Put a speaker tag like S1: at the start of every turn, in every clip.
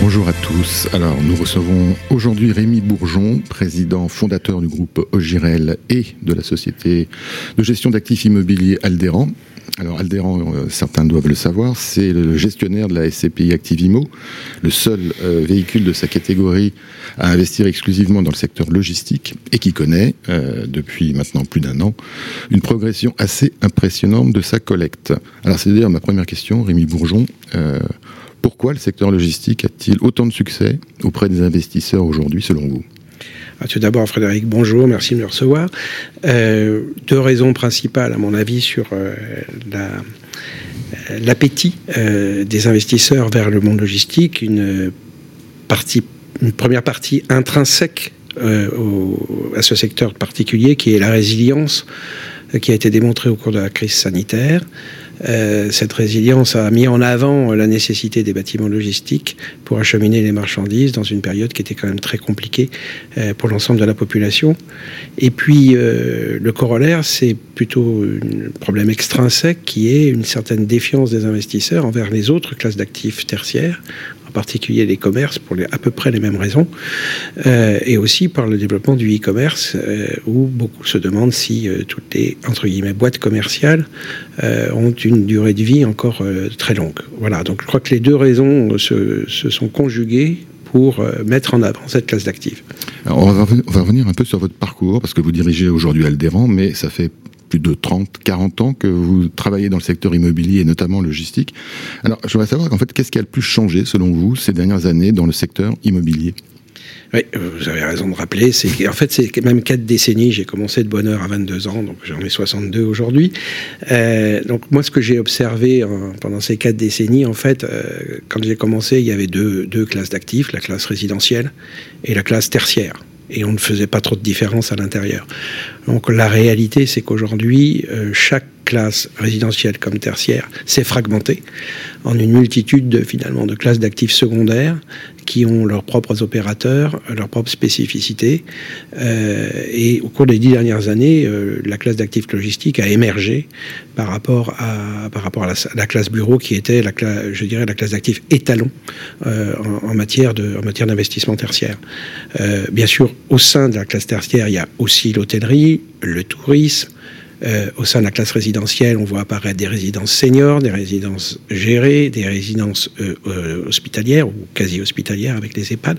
S1: Bonjour à tous. Alors, nous recevons aujourd'hui Rémi Bourgeon, président fondateur du groupe Ogirel et de la société de gestion d'actifs immobiliers Aldéran. Alors Aldéran, euh, certains doivent le savoir, c'est le gestionnaire de la SCPI Activimo, le seul euh, véhicule de sa catégorie à investir exclusivement dans le secteur logistique et qui connaît, euh, depuis maintenant plus d'un an, une progression assez impressionnante de sa collecte. Alors c'est d'ailleurs ma première question, Rémi Bourgeon. Pourquoi le secteur logistique a-t-il autant de succès auprès des investisseurs aujourd'hui, selon vous?
S2: Ah, tout d'abord, Frédéric, bonjour, merci de me recevoir. Euh, deux raisons principales, à mon avis, sur euh, l'appétit euh, des investisseurs vers le monde logistique. Une première partie intrinsèque à ce secteur particulier, qui est la résilience qui a été démontrée au cours de la crise sanitaire. Euh, cette résilience a mis en avant la nécessité des bâtiments logistiques pour acheminer les marchandises dans une période qui était quand même très compliquée euh, pour l'ensemble de la population. Et puis euh, le corollaire, c'est plutôt un problème extrinsèque qui est une certaine défiance des investisseurs envers les autres classes d'actifs tertiaires, particulier les commerces pour les, à peu près les mêmes raisons, euh, et aussi par le développement du e-commerce, euh, où beaucoup se demandent si euh, toutes les entre guillemets boîtes commerciales ont une durée de vie encore très longue. Voilà, donc je crois que les deux raisons se, se sont conjuguées pour mettre en avant cette classe d'actifs.
S1: On va, revenir un peu sur votre parcours, parce que vous dirigez aujourd'hui Aldéran, mais ça fait plus de 30, 40 ans que vous travaillez dans le secteur immobilier et notamment logistique. Alors, je voudrais savoir, en fait, qu'est-ce qui a le plus changé, selon vous, ces dernières années dans le secteur immobilier?
S2: Oui, vous avez raison de rappeler. En fait c'est même quatre décennies. J'ai commencé de bonne heure à 22 ans, donc j'en ai 62 aujourd'hui. Euh, donc moi, ce que j'ai observé pendant ces quatre décennies, en fait, euh, quand j'ai commencé, il y avait deux classes d'actifs, la classe résidentielle et la classe tertiaire et on ne faisait pas trop de différence à l'intérieur. Donc la réalité, c'est qu'aujourd'hui, euh, chaque classe résidentielle comme tertiaire s'est fragmentée en une multitude de, finalement de classes d'actifs secondaires qui ont leurs propres opérateurs, leurs propres spécificités. Euh, et au cours des dix dernières années, euh, la classe d'actifs logistiques a émergé par rapport à, par rapport à la, classe bureau qui était, la je dirais, la classe d'actifs étalon euh, en, matière en matière d'investissement tertiaire. bien sûr, au sein de la classe tertiaire, il y a aussi l'hôtellerie, le tourisme, euh, au sein de la classe résidentielle, on voit apparaître des résidences seniors, des résidences gérées, des résidences euh, euh, hospitalières ou quasi hospitalières avec les EHPAD.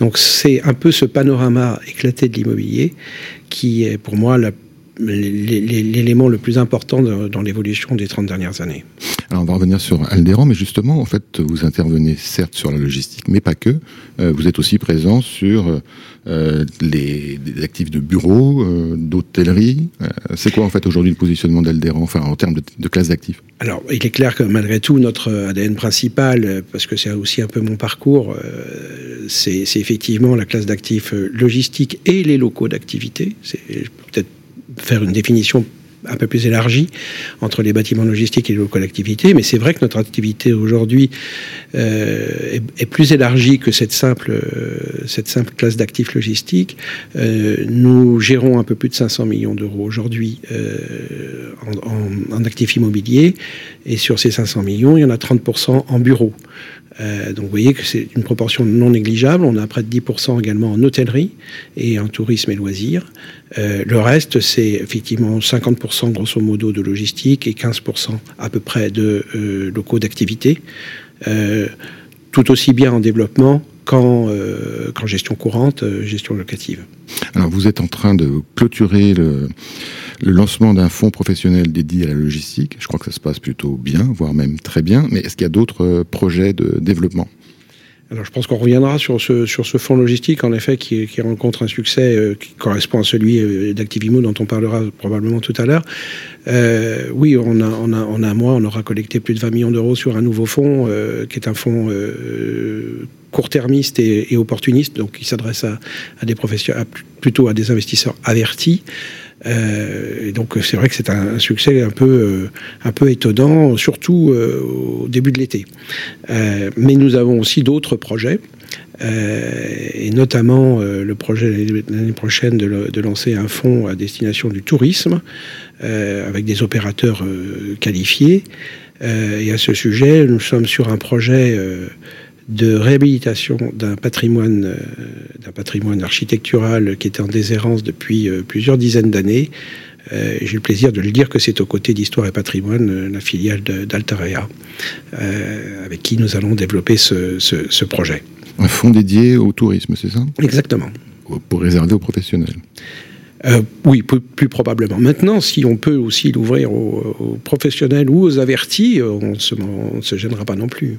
S2: Donc c'est un peu ce panorama éclaté de l'immobilier qui est pour moi l'élément le plus important dans l'évolution des 30 dernières années.
S1: Alors on va revenir sur Aldéran, mais justement, en fait, vous intervenez certes sur la logistique, mais pas que. Euh, vous êtes aussi présent sur euh, les, actifs de bureaux, euh, d'hôtellerie. c'est quoi en fait aujourd'hui le positionnement d'Aldéran, enfin en termes de, classe d'actifs?
S2: Alors il est clair que malgré tout, notre ADN principal, parce que c'est aussi un peu mon parcours, c'est effectivement la classe d'actifs logistique et les locaux d'activité. C'est peut-être faire une définition un peu plus élargie entre les bâtiments logistiques et les d'activité, mais c'est vrai que notre activité aujourd'hui euh, est, plus élargie que cette simple, euh, cette simple classe d'actifs logistiques. Euh, nous gérons un peu plus de 500 millions d'euros aujourd'hui en, en, actifs immobiliers, et sur ces 500 millions, il y en a 30% en bureaux. Euh, donc vous voyez que c'est une proportion non négligeable. On a près de 10% également en hôtellerie et en tourisme et loisirs. Euh, le reste, c'est effectivement 50% grosso modo de logistique et 15% à peu près de euh, locaux d'activité. tout aussi bien en développement qu'en gestion courante, gestion locative.
S1: Alors vous êtes en train de clôturer le, le lancement d'un fonds professionnel dédié à la logistique. Je crois que ça se passe plutôt bien, voire même très bien. Mais est-ce qu'il y a d'autres euh, projets de développement?
S2: Alors je pense qu'on reviendra sur ce, sur ce fonds logistique, en effet, qui, qui rencontre un succès euh, qui correspond à celui euh, d'Activimo dont on parlera probablement tout à l'heure. Euh, oui, on a, on, a, a un mois, on aura collecté plus de 20 millions d'euros sur un nouveau fonds, qui est un fonds court-termiste et, et, opportuniste, donc qui s'adresse à, à, des professionnels, plutôt à des investisseurs avertis. Euh, donc c'est vrai que c'est un, succès un peu, euh, un peu étonnant, surtout euh, au début de l'été. mais nous avons aussi d'autres projets. et notamment le projet l'année prochaine de, lancer un fonds à destination du tourisme avec des opérateurs qualifiés. et à ce sujet, nous sommes sur un projet de réhabilitation d'un patrimoine, euh, d'un patrimoine architectural qui était en déshérence depuis euh, plusieurs dizaines d'années. Euh, j'ai le plaisir de le dire que c'est aux côtés d'Histoire et Patrimoine, la filiale d'Altarea, avec qui nous allons développer ce, projet.
S1: Un fonds dédié au tourisme, c'est ça?
S2: Exactement.
S1: Pour réserver aux professionnels?
S2: Oui, plus, probablement. Maintenant, si on peut aussi l'ouvrir aux, professionnels ou aux avertis, on ne se gênera pas non plus.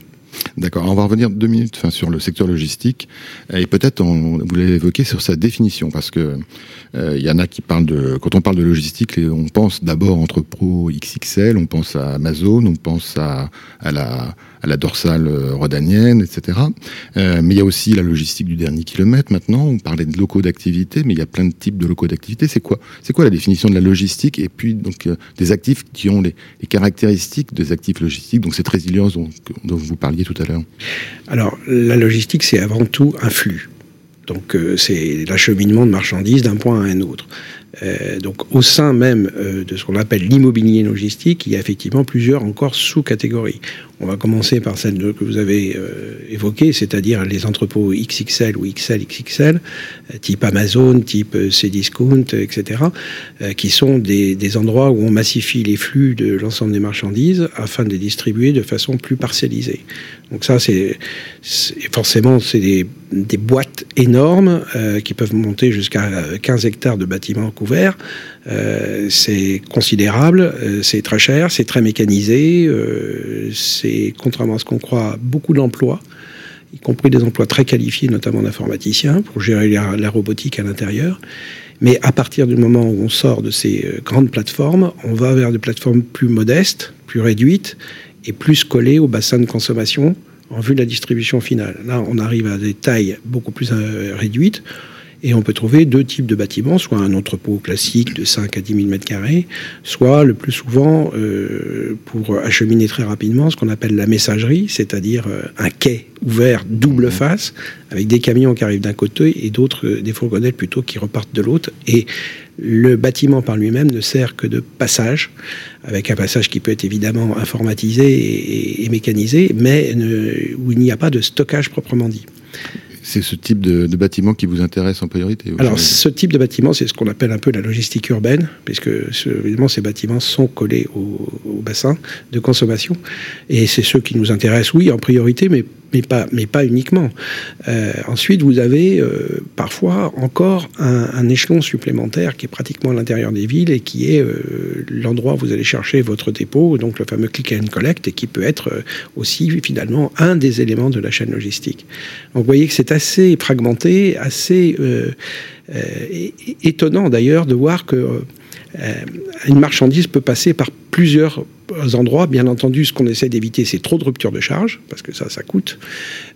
S1: D'accord. On va revenir deux minutes sur le secteur logistique et peut-être vous l'avez évoqué sur sa définition parce que euh, il y en a qui parlent de quand on parle de logistique, on pense d'abord entre pro XXL, on pense à Amazon, on pense à, la dorsale euh, rhodanienne, etc. Euh, mais il y a aussi la logistique du dernier kilomètre. Maintenant, on parlait de locaux d'activité, mais il y a plein de types de locaux d'activité. C'est quoi C'est quoi la définition de la logistique et puis donc des actifs qui ont les, caractéristiques des actifs logistiques, donc cette résilience dont vous parliez tout à l'heure.
S2: Alors, la logistique, c'est avant tout un flux. Donc, euh, c'est l'acheminement de marchandises d'un point à un autre. Euh, donc au sein même euh, de ce qu'on appelle l'immobilier logistique, il y a effectivement plusieurs encore sous-catégories. On va commencer par celle que vous avez euh, évoquée, c'est-à-dire les entrepôts XXL ou XL, XXL, type Amazon, type Cdiscount, etc., qui sont des, endroits où on massifie les flux de l'ensemble des marchandises afin de les distribuer de façon plus parcellisée. Donc ça, c'est forcément c'est des, des, boîtes énormes qui peuvent monter jusqu'à 15 hectares de bâtiments couvert. Euh, c'est considérable, euh, c'est très cher, c'est très mécanisé, euh, c'est, contrairement à ce qu'on croit, beaucoup d'emplois, y compris des emplois très qualifiés, notamment d'informaticiens, pour gérer la, robotique à l'intérieur. Mais à partir du moment où on sort de ces grandes plateformes, on va vers des plateformes plus modestes, plus réduites et plus collées au bassin de consommation en vue de la distribution finale. Là, on arrive à des tailles beaucoup plus réduites. Et on peut trouver deux types de bâtiments, soit un entrepôt classique de 5 à 10 000 m2, soit le plus souvent, euh, pour acheminer très rapidement, ce qu'on appelle la messagerie, c'est-à-dire euh, un quai ouvert double mmh. face, avec des camions qui arrivent d'un côté et d'autres, euh, des fourgonnettes plutôt, qui repartent de l'autre. Et le bâtiment par lui-même ne sert que de passage, avec un passage qui peut être évidemment informatisé et, mécanisé, mais où il n'y a pas de stockage proprement dit.
S1: C'est ce type de, bâtiment qui vous intéresse en priorité
S2: Alors, ce type de bâtiment, c'est ce qu'on appelle un peu la logistique urbaine, puisque évidemment, ces bâtiments sont collés au, au bassin de consommation. Et c'est ceux qui nous intéressent, oui, en priorité, mais mais pas, mais pas uniquement. Euh, ensuite, vous avez euh, parfois encore un, échelon supplémentaire qui est pratiquement à l'intérieur des villes et qui est euh, l'endroit où vous allez chercher votre dépôt, donc le fameux click and collect, et qui peut être aussi finalement un des éléments de la chaîne logistique. Donc vous voyez que c'est assez fragmenté, assez étonnant d'ailleurs de voir que une marchandise peut passer par plusieurs endroits. Bien entendu, ce qu'on essaie d'éviter, c'est trop de rupture de charge, parce que ça, ça coûte.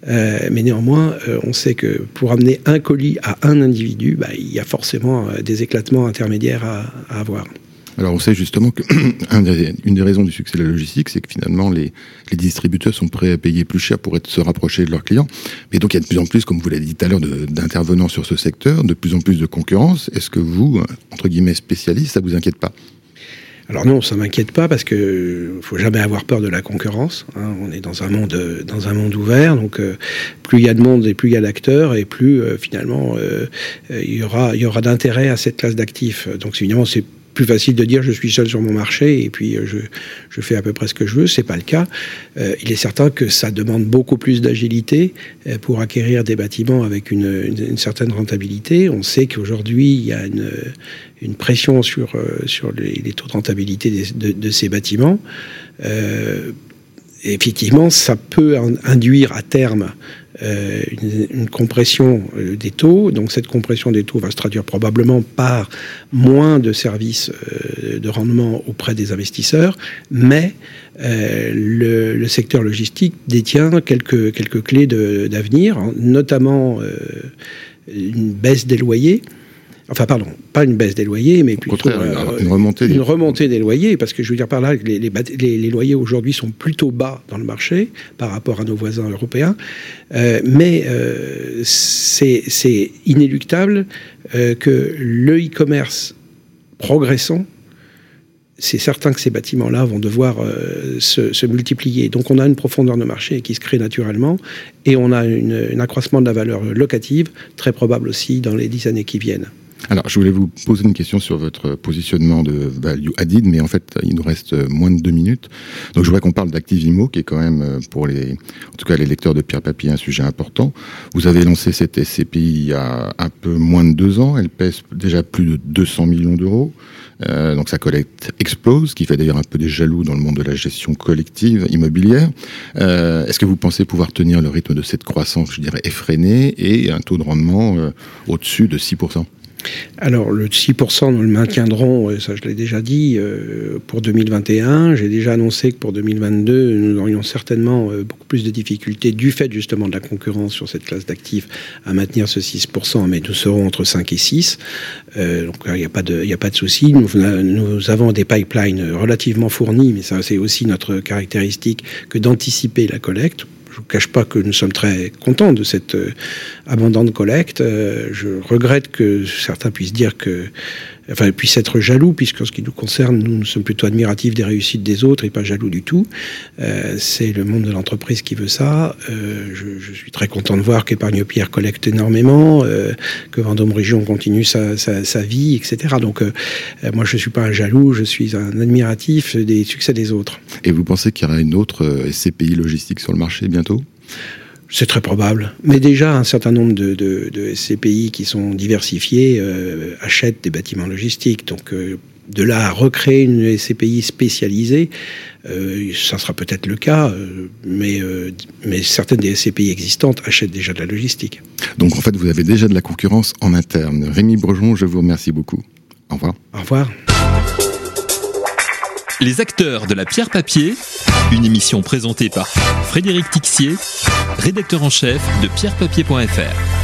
S2: Euh, mais néanmoins, euh, on sait que pour amener un colis à un individu, bah, il y a forcément euh, des éclatements intermédiaires à, avoir.
S1: Alors on sait justement qu'une des raisons du succès de la logistique, c'est que finalement les, distributeurs sont prêts à payer plus cher pour être, se rapprocher de leurs clients. Mais donc il y a de plus en plus, comme vous l'avez dit tout à l'heure, d'intervenants sur ce secteur, de plus en plus de concurrence. Est-ce que vous, entre guillemets spécialistes, ça vous inquiète pas?
S2: Alors non, ça m'inquiète pas parce que faut jamais avoir peur de la concurrence. Hein. On est dans un monde dans ouvert, donc euh, plus il y a de monde et plus il y a d'acteurs et plus euh, finalement euh, il y aura il y aura d'intérêt à cette classe d'actifs. Donc évidemment c'est plus facile de dire je suis seul sur mon marché et puis je, je fais à peu près ce que je veux. C'est pas le cas. il est certain que ça demande beaucoup plus d'agilité pour acquérir des bâtiments avec une, certaine rentabilité. On sait qu'aujourd'hui il y a une, pression sur, euh, sur les, taux de rentabilité de, ces bâtiments. Euh, effectivement, ça peut induire à terme euh, une, compression des taux. Donc cette compression des taux va se traduire probablement par moins de services de rendement auprès des investisseurs, mais le, secteur logistique détient quelques, quelques clés d'avenir, notamment une baisse des loyers. Enfin, pardon, pas une baisse des loyers, mais plutôt
S1: une, remontée,
S2: une remontée des loyers, parce que je veux dire par là, les, les, les, loyers aujourd'hui sont plutôt bas dans le marché par rapport à nos voisins européens, mais c'est inéluctable que le e-commerce progressant c'est certain que ces bâtiments-là vont devoir euh, se, multiplier. Donc on a une profondeur de marché qui se crée naturellement et on a un accroissement de la valeur locative très probable aussi dans les dix années qui viennent.
S1: Alors, je voulais vous poser une question sur votre positionnement de value added, mais en fait, il nous reste moins de deux minutes. Donc, je voudrais qu'on parle d'Activimo, qui est quand même, euh, pour les, en tout cas, les lecteurs de pierre papier, un sujet important. Vous avez lancé cette SCPI il y a un peu moins de deux ans. Elle pèse déjà plus de 200 millions d'euros. Euh, donc sa collecte explose, qui fait d'ailleurs un peu des jaloux dans le monde de la gestion collective immobilière. Euh, est-ce que vous pensez pouvoir tenir le rythme de cette croissance, je dirais, effrénée et un taux de rendement euh, au-dessus de 6%
S2: alors, le 6%, nous le maintiendrons, euh, ça je l'ai déjà dit, euh, pour 2021. J'ai déjà annoncé que pour 2022, nous aurions certainement euh, beaucoup plus de difficultés du fait justement de la concurrence sur cette classe d'actifs à maintenir ce 6%, mais nous serons entre 5 et 6. donc, il n'y a pas de, a pas de souci. Nous, nous avons des pipelines relativement fournis, mais ça, c'est aussi notre caractéristique que d'anticiper la collecte je ne vous cache pas que nous sommes très contents de cette euh, abondante collecte. Euh, je regrette que certains puissent dire que enfin, puisse être jaloux, puisque ce qui nous concerne, nous, sommes plutôt admiratifs des réussites des autres et pas jaloux du tout. Euh, c'est le monde de l'entreprise qui veut ça. Euh, je, je, suis très content de voir qu'Épargne Pierre collecte énormément, euh, que Vendôme Région continue sa, sa, sa vie, etc. Donc, euh, moi, je suis pas un jaloux, je suis un admiratif des succès des autres.
S1: Et vous pensez qu'il y aura une autre SCPI logistique sur le marché bientôt?
S2: C'est très probable. Mais déjà, un certain nombre de, de, de SCPI qui sont diversifiés euh, achètent des bâtiments logistiques. Donc, euh, de là à recréer une SCPI spécialisée, euh, ça sera peut-être le cas, mais, euh, mais certaines des SCPI existantes achètent déjà de la logistique.
S1: Donc, en fait, vous avez déjà de la concurrence en interne. Rémi Brejon, je vous remercie beaucoup. Au revoir.
S2: Au revoir.
S3: Les acteurs de la pierre papier, une émission présentée par Frédéric Tixier, rédacteur en chef de pierrepapier.fr.